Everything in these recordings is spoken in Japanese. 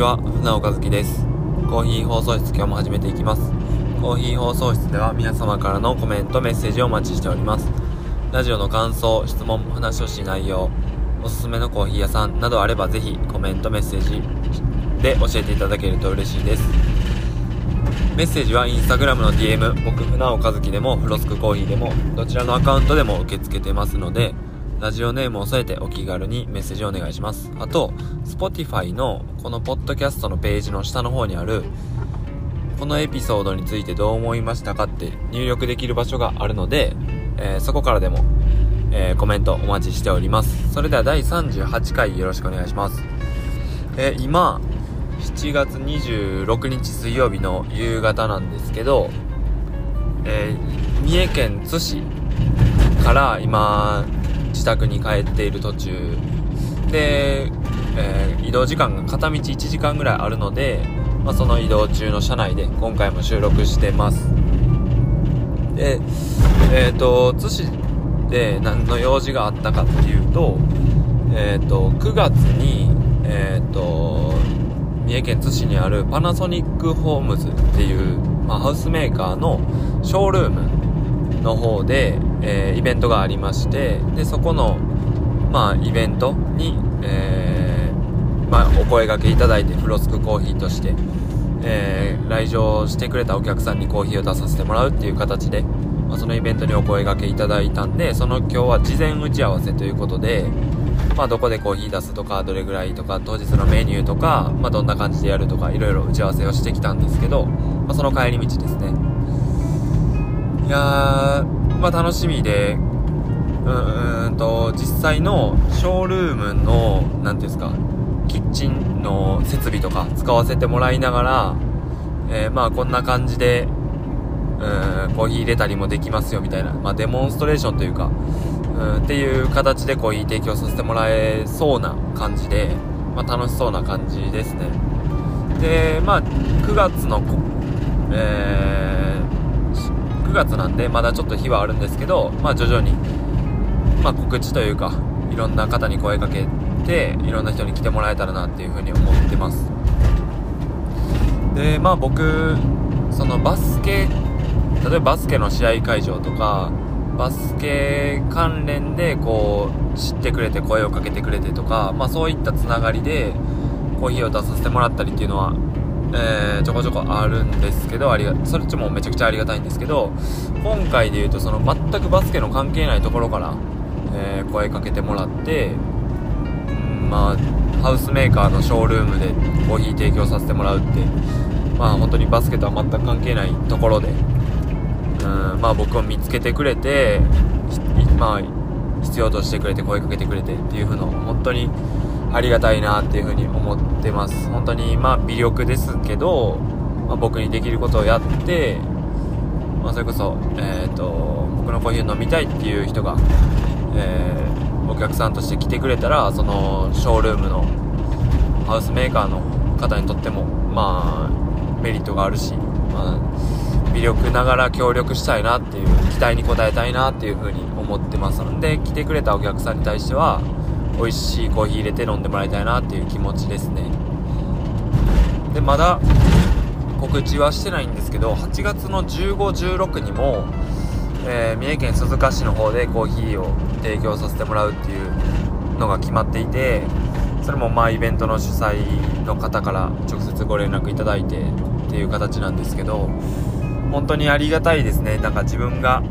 ちは、船岡月です。コーヒー放送室今日も始めていきます。コーヒー放送室では皆様からのコメント、メッセージをお待ちしております。ラジオの感想、質問、話をし内容、おすすめのコーヒー屋さんなどあればぜひコメント、メッセージで教えていただけると嬉しいです。メッセージはインスタグラムの DM、僕、船岡月でも、フロスクコーヒーでも、どちらのアカウントでも受け付けてますので、ラジオネームを添えてお気軽にメッセージをお願いします。あと、Spotify のこのポッドキャストのページの下の方にある、このエピソードについてどう思いましたかって入力できる場所があるので、えーそこからでも、えーコメントお待ちしております。それでは第38回よろしくお願いします。えー今、7月26日水曜日の夕方なんですけど、え三重県津市から今、自宅に帰っている途中で、えー移動時間が片道1時間ぐらいあるので、まあ、その移動中の車内で今回も収録してます。で、えっ、と、津市で何の用事があったかっていうと、えっ、と、9月に、えっ、と、三重県津市にあるパナソニックホームズっていう、まあ、ハウスメーカーのショールームの方で、えーイベントがありまして、で、そこの、まあ、イベントに、えーまあ、お声掛けいただいて、フロスクコーヒーとして、えー来場してくれたお客さんにコーヒーを出させてもらうっていう形で、まあ、そのイベントにお声掛けいただいたんで、その今日は事前打ち合わせということで、まあ、どこでコーヒー出すとか、どれぐらいとか、当日のメニューとか、まあ、どんな感じでやるとか、いろいろ打ち合わせをしてきたんですけど、まあ、その帰り道ですね。いやー、まあ、楽しみで、うーんと、実際のショールームの、なんていうんですか、キッチンの設備とか使わせてもらいながら、えーまあこんな感じで、うん、コーヒー入れたりもできますよみたいな、まあデモンストレーションというか、うん、っていう形でコーヒー提供させてもらえそうな感じで、まあ楽しそうな感じですね。で、まあ9月の、えー、9月なんでまだちょっと日はあるんですけど、まあ徐々に、まあ告知というか、いろんな方に声かけて、いろんな人に来てもらえたらなっていうふうに思ってます。で、まあ僕、そのバスケ、例えばバスケの試合会場とか、バスケ関連でこう、知ってくれて声をかけてくれてとか、まあそういったつながりで、コーヒーを出させてもらったりっていうのは、えー、ちょこちょこあるんですけど、ありが、それっちもめちゃくちゃありがたいんですけど、今回で言うとその全くバスケの関係ないところから、えー声かけてもらって、まあ、ハウスメーカーのショールームでコーヒー提供させてもらうって、まあ本当にバスケとは全く関係ないところで、うん、まあ僕を見つけてくれて、まあ、必要としてくれて声かけてくれてっていう風の本当にありがたいなっていう風に思ってます。本当にまあ微力ですけど、まあ、僕にできることをやって、まあそれこそ、えっ、と、僕のコーヒー飲みたいっていう人が、えーお客さんとして来てくれたら、そのショールームのハウスメーカーの方にとっても、まあ、メリットがあるし、まあ、微力ながら協力したいなっていう、期待に応えたいなっていうふうに思ってますので、来てくれたお客さんに対しては、美味しいコーヒー入れて飲んでもらいたいなっていう気持ちですね。で、まだ告知はしてないんですけど、8月の15、16にも、えー三重県鈴鹿市の方でコーヒーを提供させてもらうっていうのが決まっていてそれもまあイベントの主催の方から直接ご連絡いただいてっていう形なんですけど本当にありがたいですねなんか自分が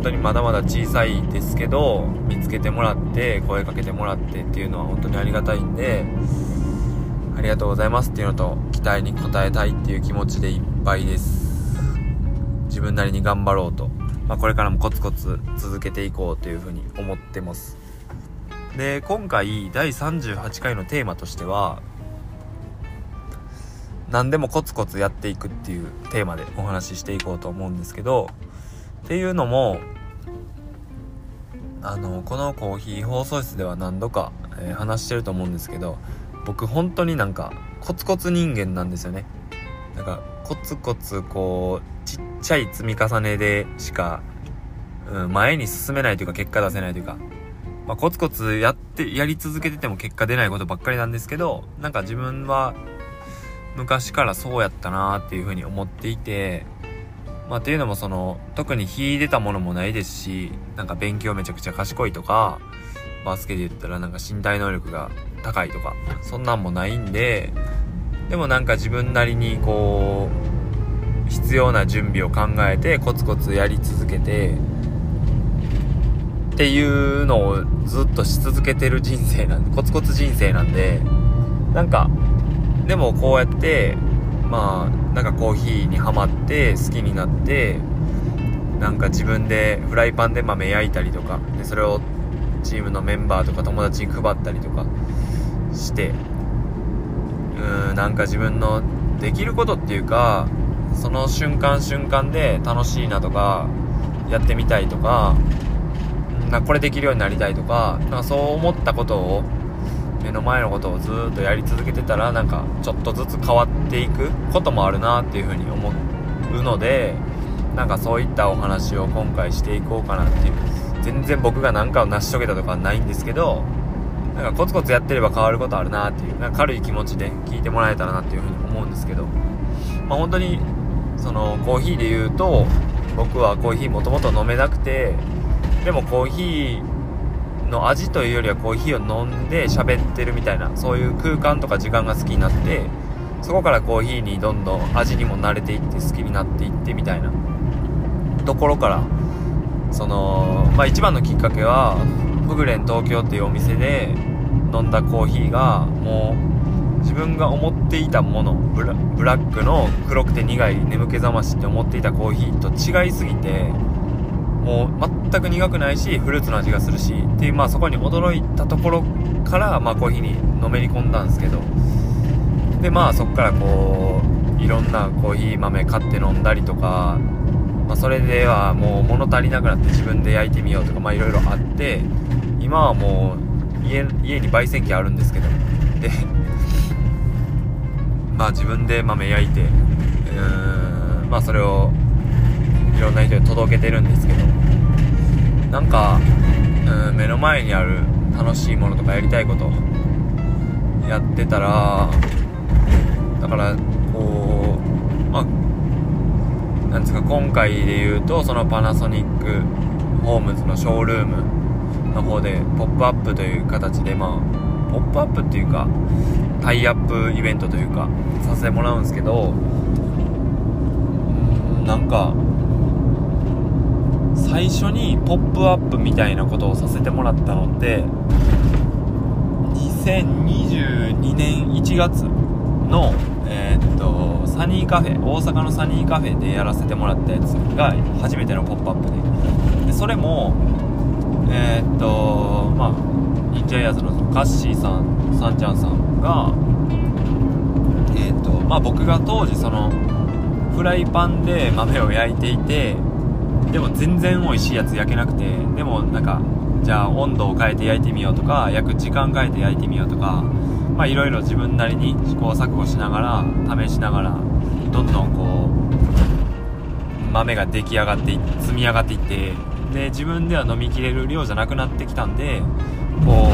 本当にまだまだ小さいですけど見つけてもらって声かけてもらってっていうのは本当にありがたいんでありがとうございますっていうのと期待に応えたいっていう気持ちでいっぱいです。自分なりに頑張ろうと、まあ、これからもコツコツ続けていこうというふうに思ってます。で今回第38回のテーマとしては何でもコツコツやっていくっていうテーマでお話ししていこうと思うんですけどっていうのもあのこのコーヒー放送室では何度か、えー話してると思うんですけど僕本当になんかコツコツ人間なんですよね。なんかコツコツこうちっちゃい積み重ねでしか、うん、前に進めないというか結果出せないというか、まあ、コツコツやって、やり続けてても結果出ないことばっかりなんですけど、なんか自分は昔からそうやったなーっていうふうに思っていて、まあ、っていうのもその、特に秀でたものもないですし、なんか勉強めちゃくちゃ賢いとか、バスケで言ったらなんか身体能力が高いとか、そんなんもないんで、でもなんか自分なりにこう、必要な準備を考えてコツコツやり続けて、っていうのをずっとし続けてる人生なんで、コツコツ人生なんで、なんか、でもこうやって、まあ、なんかコーヒーにはまって好きになってなんか自分でフライパンで豆焼いたりとかでそれをチームのメンバーとか友達に配ったりとかしてうーんなんか自分のできることっていうかその瞬間瞬間で楽しいなとかやってみたいとかなこれできるようになりたいとかなんかそう思ったことを目の前のことをずっとやり続けてたらなんかちょっとずつ変わってていくこともあるなっていうふうに思うのでなんかそういったお話を今回していこうかなっていう全然僕が何かを成し遂げたとかはないんですけどなんかコツコツやってれば変わることあるなっていうなんか軽い気持ちで聞いてもらえたらなっていうふうに思うんですけどまあ本当にそのコーヒーで言うと僕はコーヒーもともと飲めなくてでもコーヒーの味というよりはコーヒーを飲んで喋ってるみたいなそういう空間とか時間が好きになってそこからコーヒーにどんどん味にも慣れていって好きになっていってみたいな。ところからそのまあ一番のきっかけはフグレン東京っていうお店で飲んだコーヒーがもう自分が思っていたものブラックの黒くて苦い眠気覚ましって思っていたコーヒーと違いすぎてもう全く苦くないしフルーツの味がするしっていうまあそこに驚いたところからまあコーヒーにのめり込んだんですけどでまあそこからこういろんなコーヒー豆買って飲んだりとか、まあ、それではもう物足りなくなって自分で焼いてみようとかまあいろいろあって今はもう家家に焙煎機あるんですけどで まあ自分で豆焼いてうんまあそれをいろんな人に届けてるんですけどなんか、うん、目の前にある楽しいものとかやりたいことやってたらだからこうまあなんですか今回で言うとそのパナソニックホームズのショールームの方でポップアップという形でまあポップアップっていうかタイアップイベントというかさせてもらうんですけどなんか最初にポップアップみたいなことをさせてもらったのって2022年1月のえー、っとサニーカフェ大阪のサニーカフェでやらせてもらったやつが初めてのポップアップで。でそれもえー、っとまあ忍者エアーズのカッシーさんさんちゃんさんがえー、っとまあ僕が当時そのフライパンで豆を焼いていてでも全然美味しいやつ焼けなくてでもなんかじゃあ温度を変えて焼いてみようとか焼く時間変えて焼いてみようとかまあいろいろ自分なりに試行錯誤しながら試しながらどんどんこう豆が出来上がって積み上がっていってで自分では飲みきれる量じゃなくなってきたんでこ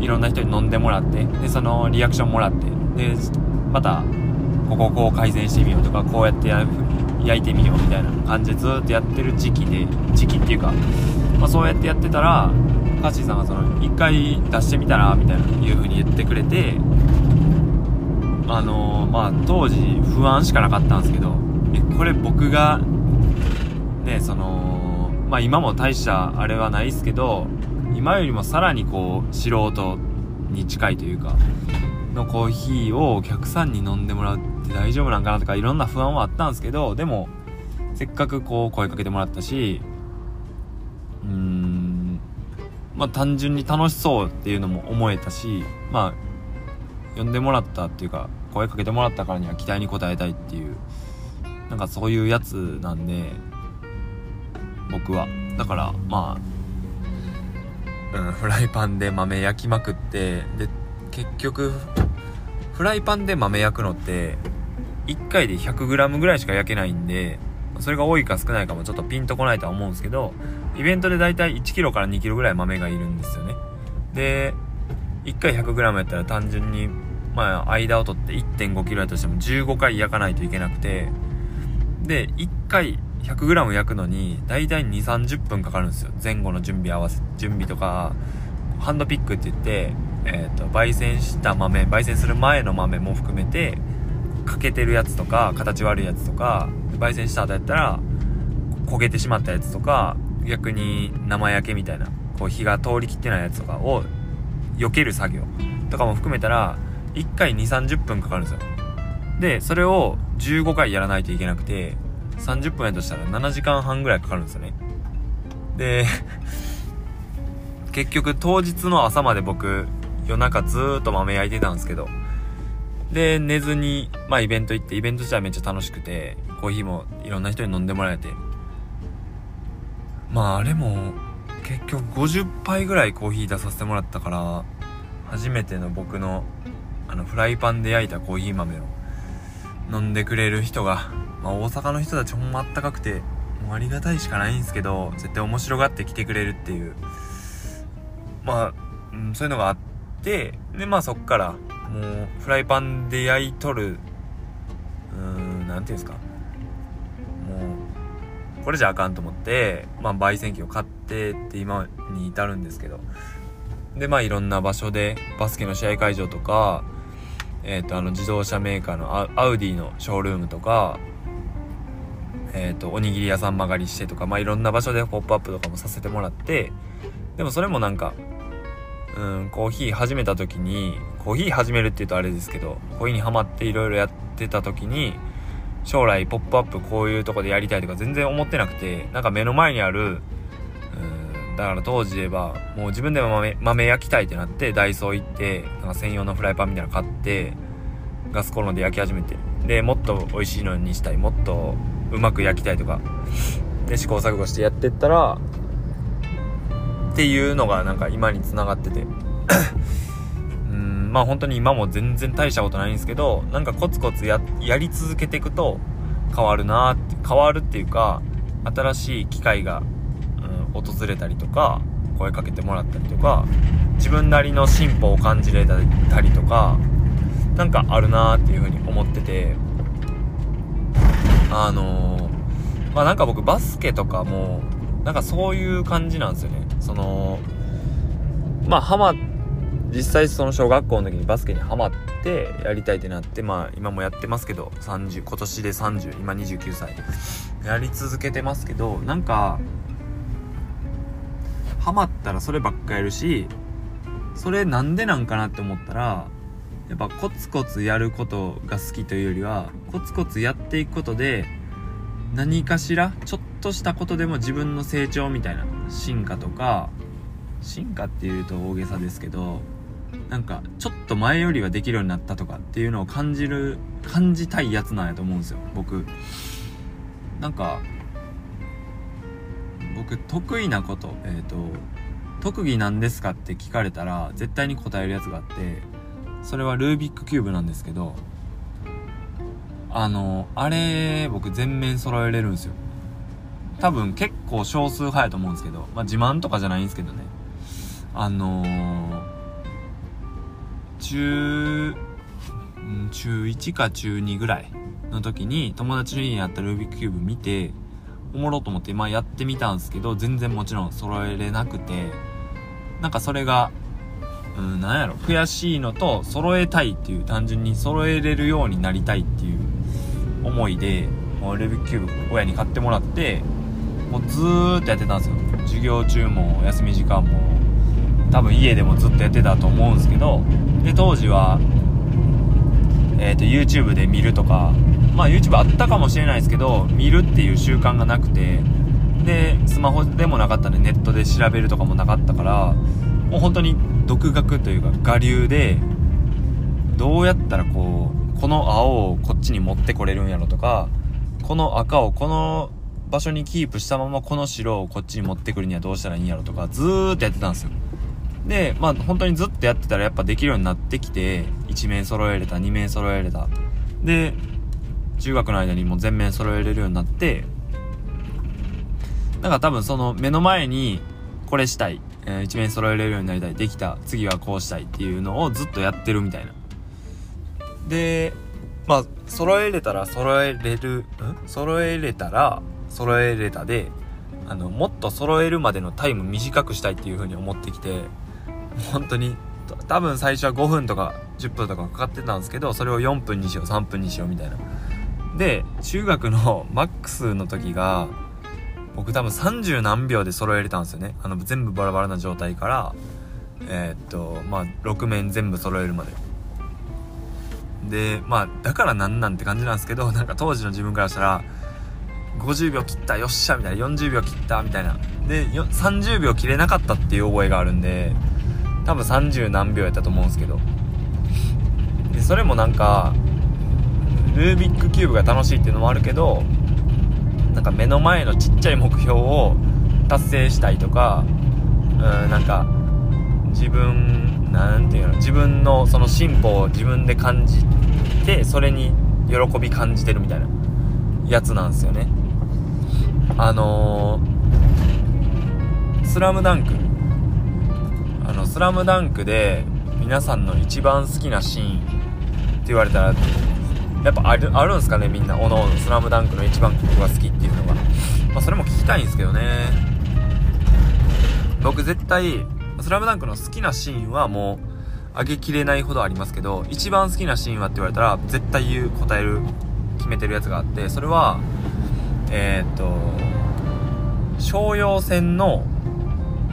ういろんな人に飲んでもらってでそのリアクションもらってでまたここをこう改善してみようとかこうやってや焼いてみようみたいな感じでずっとやってる時期で時期っていうか、まあ、そうやってやってたらカッシーさんがその1回出してみたらみたいないう風に言ってくれてあのー、まあ当時不安しかなかったんですけどえこれ僕がねそのまあ今も大したあれはないですけど今よりもさらにこう素人に近いというかのコーヒーをお客さんに飲んでもらうって大丈夫なんかなとかいろんな不安はあったんですけど、でも、せっかくこう声かけてもらったし、うーん、まあ単純に楽しそうっていうのも思えたし、まあ、呼んでもらったっていうか、声かけてもらったからには期待に応えたいっていう、なんかそういうやつなんで、僕は。だから、まあ、うん、フライパンで豆焼きまくって、で、結局、フライパンで豆焼くのって、1回で 100g ぐらいしか焼けないんで、それが多いか少ないかもちょっとピンとこないとは思うんですけど、イベントでだいたい1キロから2キロぐらい豆がいるんですよね。で、1回 100g やったら単純に、まあ、間を取って1.5キロやとしても15回焼かないといけなくて、で、1回 100g 焼くのに、だいたい2、30分かかるんですよ。前後の準備合わせ、準備とか、ハンドピックって言って、えっ、ー、と、焙煎した豆、焙煎する前の豆も含めて、欠けてるやつとか、形悪いやつとか、焙煎した後やったら、焦げてしまったやつとか、逆に生焼けみたいな、こう火が通りきってないやつとかを避ける作業とかも含めたら、1回2、30分かかるんですよ。で、それを15回やらないといけなくて、30分やとしたら7時間半ぐらいかかるんですよね。で、結局当日の朝まで僕、夜中ずっと豆焼いてたんですけど、で、寝ずに、まあイベント行って、イベント自体めっちゃ楽しくて、コーヒーもいろんな人に飲んでもらえて、まああれも、結局50杯ぐらいコーヒー出させてもらったから、初めての僕の、あの、フライパンで焼いたコーヒー豆を飲んでくれる人がまあ、大阪の人たちほんまあったかくてもうありがたいしかないんですけど絶対面白がって来てくれるっていうまあ、うん、そういうのがあってでまあそっからもうフライパンで焼いとるうーん何ていうんですかこれじゃあかんと思ってまあ焙煎機を買ってって今に至るんですけど。でまあいろんな場所でバスケの試合会場とかえっ、ー、とあの自動車メーカーのアウディのショールームとかえっ、ー、と、おにぎり屋さん曲がりしてとか、まあ、いろんな場所でポップアップとかもさせてもらって、でもそれもなんか、うん、コーヒー始めた時に、コーヒー始めるって言うとあれですけど、コーヒーにハマっていろいろやってた時に、将来ポップアップこういうとこでやりたいとか全然思ってなくて、なんか目の前にある、うん、だから当時で言えば、もう自分でも豆豆焼きたいってなって、ダイソー行って、なんか専用のフライパンみたいなの買って、ガスコンロで焼き始めて、で、もっと美味しいのにしたい、もっとうまく焼きたいとかで試行錯誤してやってったらっていうのがなんか今につながってて。まあ本当に今も全然大したことないんですけどなんかコツコツややり続けていくと変わるなって変わるっていうか新しい機会が、うん、訪れたりとか声かけてもらったりとか自分なりの進歩を感じれたりとかなんかあるなーっていうふうに思っててあのー、まあなんか僕バスケとかも、なんかそういう感じなんですよね。その、まあハマ、実際その小学校の時にバスケにハマってやりたいってなって、まあ今もやってますけど、30、今年で30、今29歳。やり続けてますけど、なんか、ハマったらそればっかやるし、それなんでなんかなって思ったら、やっぱコツコツやることが好きというよりはコツコツやっていくことで何かしらちょっとしたことでも自分の成長みたいな進化とか進化っていうと大げさですけどなんかちょっと前よりはできるようになったとかっていうのを感じる感じたいやつなんやと思うんですよ僕。なんか僕得意なことえっ、ー、と特技なんですかって聞かれたら絶対に答えるやつがあってそれはルービックキューブなんですけどあのあれ僕全面揃えれるんですよ。多分結構少数派やと思うんですけど、まあ、自慢とかじゃないんですけどね。あのー、中中1か中2ぐらいの時に友達の家にあったルービックキューブ見ておもろと思ってまあやってみたんですけど全然もちろん揃えれなくてなんかそれがうん、なんやろ、悔しいのと、揃えたいっていう、単純に揃えれるようになりたいっていう思いで、もうレビューキューブ親に買ってもらって、もうずーっとやってたんですよ。授業中も、休み時間も、多分家でもずっとやってたと思うんですけど、で、当時は、えっ、ー、と、YouTube で見るとか、まあ YouTube あったかもしれないですけど、見るっていう習慣がなくて、で、スマホでもなかったんで、ネットで調べるとかもなかったから、もう本当に独学というか我流でどうやったらこうこの青をこっちに持ってこれるんやろとかこの赤をこの場所にキープしたままこの白をこっちに持ってくるにはどうしたらいいんやろとかずーっとやってたんですよ。でまあ本当にずっとやってたらやっぱできるようになってきて1面揃えれた2面揃えれた。で中学の間にも全面揃えれるようになってだから多分その目の前にこれしたい、えー、一面揃えれるようになりたい、できた、次はこうしたいっていうのをずっとやってるみたいな。で、まあ、揃えれたら揃えれる、ん？揃えれたら揃えれたで、あの、もっと揃えるまでのタイム短くしたいっていう風に思ってきて、本当に、多分最初は5分とか10分とかかかってたんですけど、それを4分にしよう、3分にしようみたいな。で、中学の マックスの時が、僕多分30何秒で揃えれたんですよね。あの、全部バラバラな状態から、えー、っと、まあ、6面全部揃えるまで。で、まあ、だからなんなんて感じなんですけど、なんか当時の自分からしたら、50秒切った、よっしゃみたいな、40秒切った、みたいな。で、30秒切れなかったっていう覚えがあるんで、多分30何秒やったと思うんですけど。で、それもなんか、ルービックキューブが楽しいっていうのもあるけど、なんか目の前のちっちゃい目標を達成したいとか、うん、なんか、自分、なんていうの、自分のその進歩を自分で感じて、それに喜び感じてるみたいなやつなんですよね。あのー、スラムダンク。あの、スラムダンクで皆さんの一番好きなシーンって言われたら、やっぱある、あるんすかねみんな、おのおの、スラムダンクの一番ここが好きっていうのが。まあ、それも聞きたいんですけどね。僕絶対、スラムダンクの好きなシーンはもう、上げきれないほどありますけど、一番好きなシーンはって言われたら、絶対言う、答える、決めてるやつがあって、それは、えー、っと、商用戦の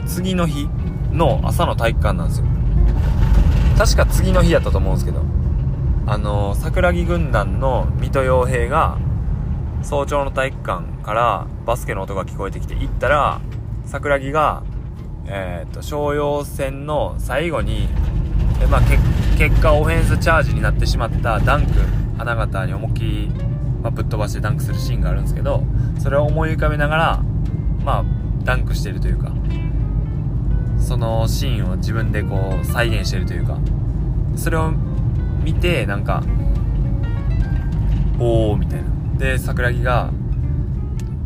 次の日の朝の体育館なんですよ。確か次の日やったと思うんですけど、あの、桜木軍団の水戸洋平が、早朝の体育館からバスケの音が聞こえてきて行ったら、桜木が、えっ、ー、と、商用戦の最後に、えまあ、結果オフェンスチャージになってしまったダンク、花形に思いっきり、まあ、ぶっ飛ばしてダンクするシーンがあるんですけど、それを思い浮かべながら、まあ、ダンクしてるというか、そのシーンを自分でこう再現してるというか、それを見てなんかおおみたいな。で桜木が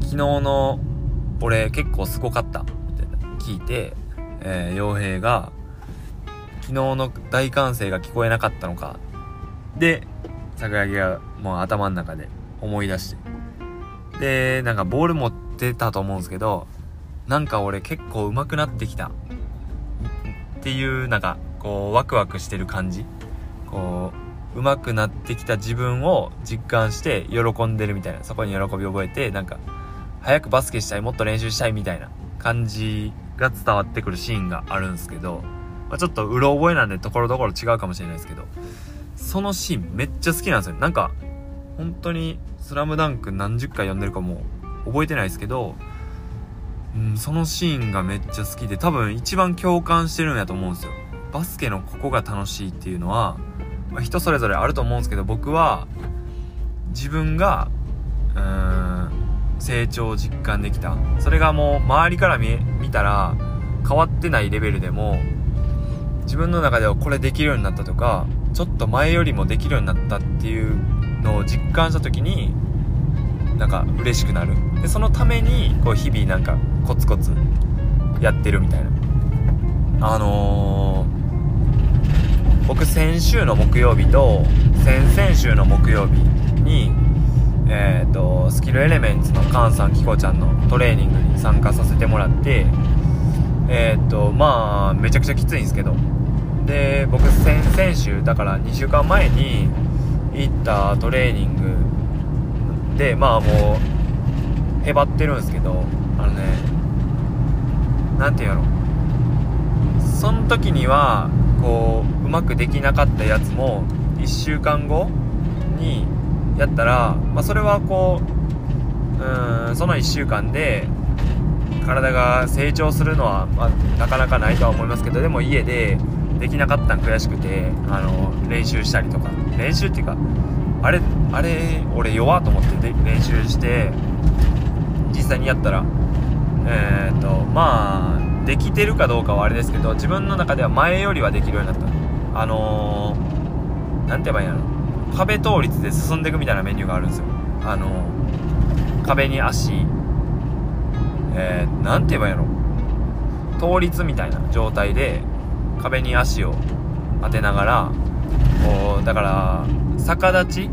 昨日の俺結構すごかったみたいな聞いてえー、傭兵が昨日の大歓声が聞こえなかったのか。で桜木がもう頭の中で思い出して。でなんかボール持ってたと思うんですけどなんか俺結構上手くなってきた。っていうなんかこうワクワクしてる感じこう、上手くなってきた自分を実感して喜んでるみたいな、そこに喜びを覚えて、なんか、早くバスケしたい、もっと練習したいみたいな感じが伝わってくるシーンがあるんですけど、まあ、ちょっとうろ覚えなんでところどころ違うかもしれないですけど、そのシーンめっちゃ好きなんですよ。なんか、本当に、スラムダンク何十回読んでるかも覚えてないですけど、うん、そのシーンがめっちゃ好きで、多分一番共感してるんやと思うんですよ。バスケのここが楽しいっていうのは、まあ、人それぞれあると思うんですけど僕は自分がうーん成長を実感できたそれがもう周りから見見たら変わってないレベルでも自分の中ではこれできるようになったとかちょっと前よりもできるようになったっていうのを実感した時になんか嬉しくなる。でそのためにこう日々なんかコツコツやってるみたいな。あのー僕先週の木曜日と先々週の木曜日にえっ、ー、とスキルエレメンツのカンさんキコちゃんのトレーニングに参加させてもらってえっ、ー、とまあめちゃくちゃきついんですけど。で僕先々週だから2週間前に行ったトレーニングでまあもうへばってるんですけどあのね何て言うのその時にはこううまくできなかったやつも1週間後にやったら、まあ、それはこううんその1週間で体が成長するのは、まあ、なかなかないとは思いますけどでも家でできなかったん悔しくてあの練習したりとか。練習っていうかあれあれ俺弱と思って練習して実際にやったら。えっ、とまあできてるかどうかはあれですけど自分の中では前よりはできるようになった。あの何、て言えばいいんやろ。壁倒立で進んでいくみたいなメニューがあるんですよ。あのー、壁に足。えー、なんて言えばいいんやろ。倒立みたいな状態で壁に足を当てながらこうだから逆立ち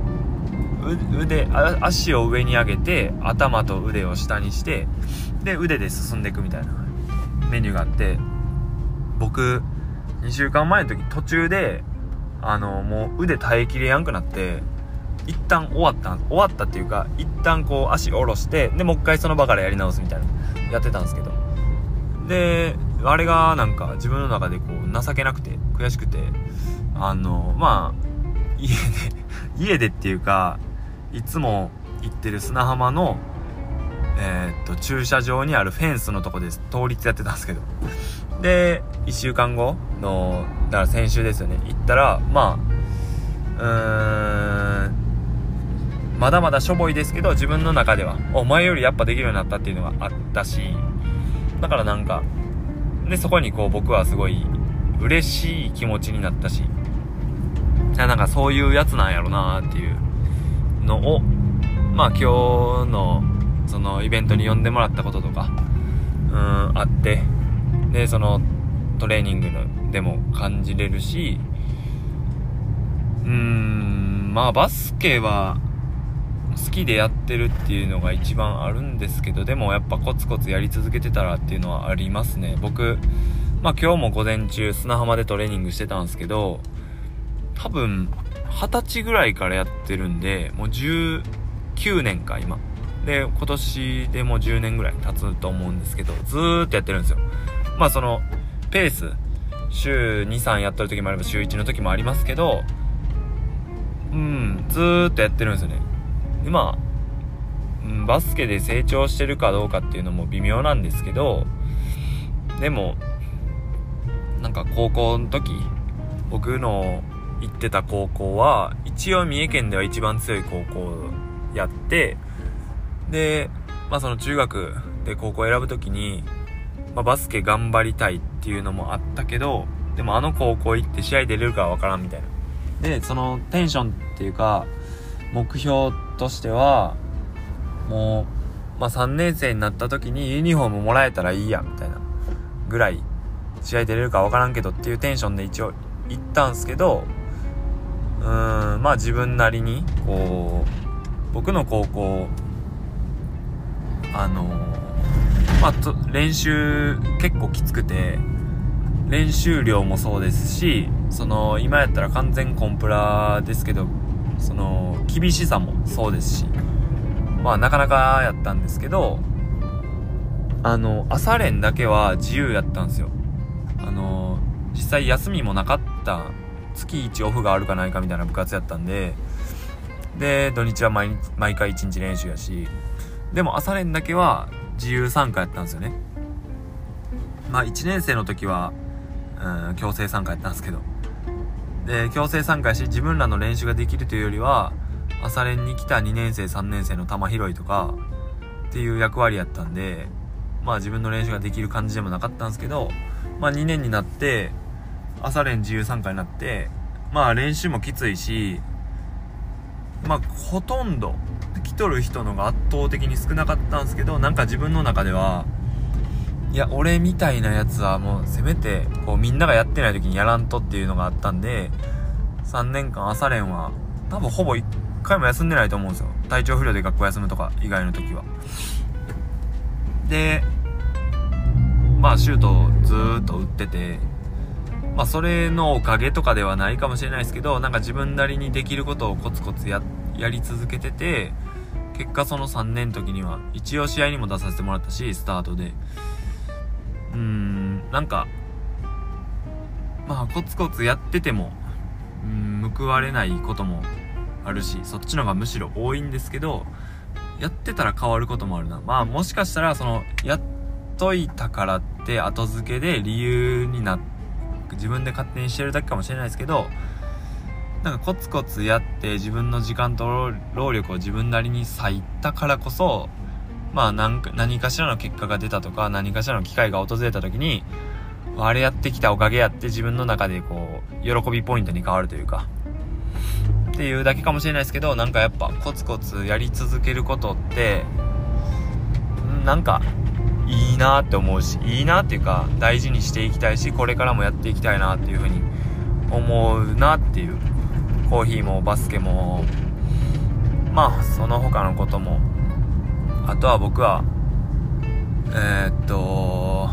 腕足を上に上げて頭と腕を下にしてで腕で進んでいくみたいなメニューがあって僕2週間前の時途中であのもう腕耐えきれやんくなって一旦終わった終わったっていうか一旦こう足下ろしてでもう一回その場からやり直すみたいなやってたんですけど。であれがなんか自分の中でこう情けなくて悔しくてあのまあ家で家でっていうかいつも行ってる砂浜のえー、っと駐車場にあるフェンスのとこです。倒立やってたんですけど。で1週間後のだから先週ですよね。行ったらまあうーんまだまだしょぼいですけど自分の中ではお前よりやっぱできるようになったっていうのがあったしだからなんかでそこにこう僕はすごい嬉しい気持ちになったしなんかそういうやつなんやろなっていうのをまあ今日のそのイベントに呼んでもらったこととかうんあってでそのトレーニングのでも感じれるしうーんまあバスケは好きでやってるっていうのが一番あるんですけどでもやっぱコツコツやり続けてたらっていうのはありますね。僕まあ今日も午前中砂浜でトレーニングしてたんですけど多分二十歳ぐらいからやってるんでもう19年か今。で今年でもう10年ぐらい経つと思うんですけどずーっとやってるんですよ。まあそのペース週23やってる時もあれば週1の時もありますけどうんずーっとやってるんですよね。今、うん、バスケで成長してるかどうかっていうのも微妙なんですけどでもなんか高校の時僕の行ってた高校は一応三重県では一番強い高校やってでまあその中学で高校選ぶ時に、まあ、バスケ頑張りたいっていうのもあったけどでもあの高校行って試合出れるかわからんみたいな。でそのテンションっていうか目標としてはもう、まあ、3年生になった時にユニフォームもらえたらいいやみたいなぐらい試合出れるか分からんけどっていうテンションで一応行ったんすけどうーんまあ自分なりにこう僕の高校あのまあと練習結構きつくて練習量もそうですしその今やったら完全コンプラですけどその厳しさもそうですしまあなかなかやったんですけどあの朝練だけは自由やったんですよ。あの実際休みもなかった月1オフがあるかないかみたいな部活やったんでで土日は毎毎回1日練習やしでも朝練だけは自由参加やったんですよね。まあ1年生の時はうん強制参加やったんですけど。で強制参加し自分らの練習ができるというよりは朝練に来た2年生3年生の球拾いとかっていう役割やったんでまあ自分の練習ができる感じでもなかったんですけどまあ2年になって朝練自由参加になってまあ練習もきついしまあほとんど来とる人のが圧倒的に少なかったんですけどなんか自分の中ではいや俺みたいなやつはもうせめてこうみんながやってない時にやらんとっていうのがあったんで3年間朝練は多分ほぼ1回も休んでないと思うんですよ。体調不良で学校休むとか以外の時は。でまあシュートをずーっと打っててまあそれのおかげとかではないかもしれないですけどなんか自分なりにできることをコツコツややり続けてて結果その3年の時には一応試合にも出させてもらったしスタートで。うーんなんかまあコツコツやっててもうん報われないこともあるしそっちの方がむしろ多いんですけどやってたら変わることもあるな。まあもしかしたらそのやっといたからって後付けで理由になって自分で勝手にしてるだけかもしれないですけどなんかコツコツやって自分の時間と労力を自分なりに割いたからこそまあ何か何かしらの結果が出たとか何かしらの機会が訪れた時にあれやってきたおかげやって自分の中でこう喜びポイントに変わるというかっていうだけかもしれないですけどなんかやっぱコツコツやり続けることってなんかなって思うしいいなっていうか大事にしていきたいしこれからもやっていきたいなっていうふうに思うなっていうコーヒーもバスケもまあその他のこともあとは僕はえー、っと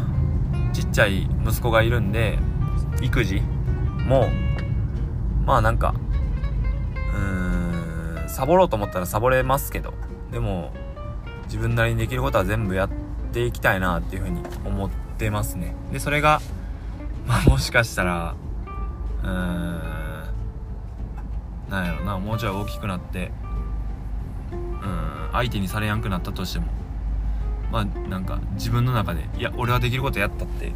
ちっちゃい息子がいるんで育児もまあなんかうーんサボろうと思ったらサボれますけどでも自分なりにできることは全部やっていきたいなっていうふうに思ってますね。でそれがまあもしかしたらうーんなんやろなもうちょい大きくなってうん相手にされやんくなったとしてもまあなんか自分の中でいや俺はできることやったって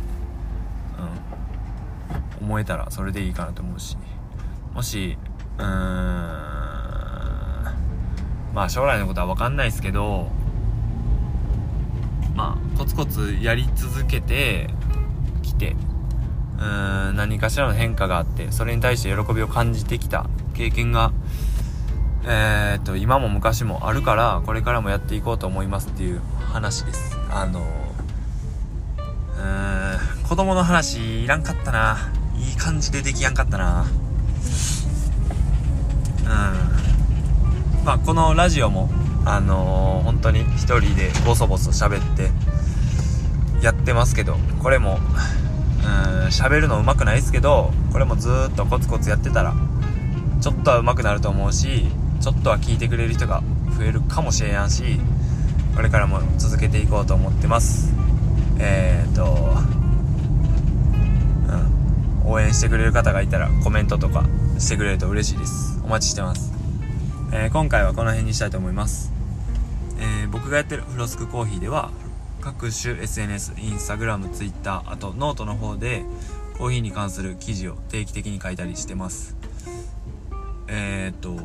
うん思えたらそれでいいかなと思うし。もしうーんまあ将来のことは分かんないですけどまあコツコツやり続けてきてうーん何かしらの変化があってそれに対して喜びを感じてきた経験がえー、っと今も昔もあるからこれからもやっていこうと思いますっていう話です。あのうーん子供の話いらんかったな。いい感じでできやんかったな。うん。まあこのラジオもあのー、本当に一人でボソボソ喋ってやってますけどこれもうん喋るの上手くないですけどこれもずっとコツコツやってたらちょっとは上手くなると思うしちょっとは聞いてくれる人が増えるかもしれやんしこれからも続けていこうと思ってます。えー、っとうん応援してくれる方がいたらコメントとかしてくれると嬉しいです。お待ちしてます。えー、今回はこの辺にしたいと思います、えー、僕がやってるフロスクコーヒーでは各種 SNS、インスタグラム、ツイッター、あとノートの方でコーヒーに関する記事を定期的に書いたりしてます。えー、っと、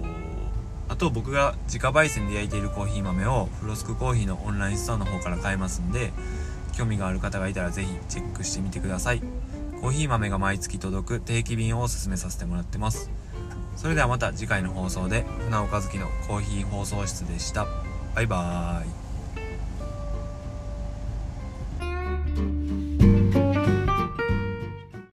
あと僕が自家焙煎で焼いているコーヒー豆をフロスクコーヒーのオンラインストアの方から買えますんで、興味がある方がいたらぜひチェックしてみてください。コーヒー豆が毎月届く定期便をおすすめさせてもらってます。それではまた次回の放送で船岡月のコーヒー放送室でした。バイバーイ。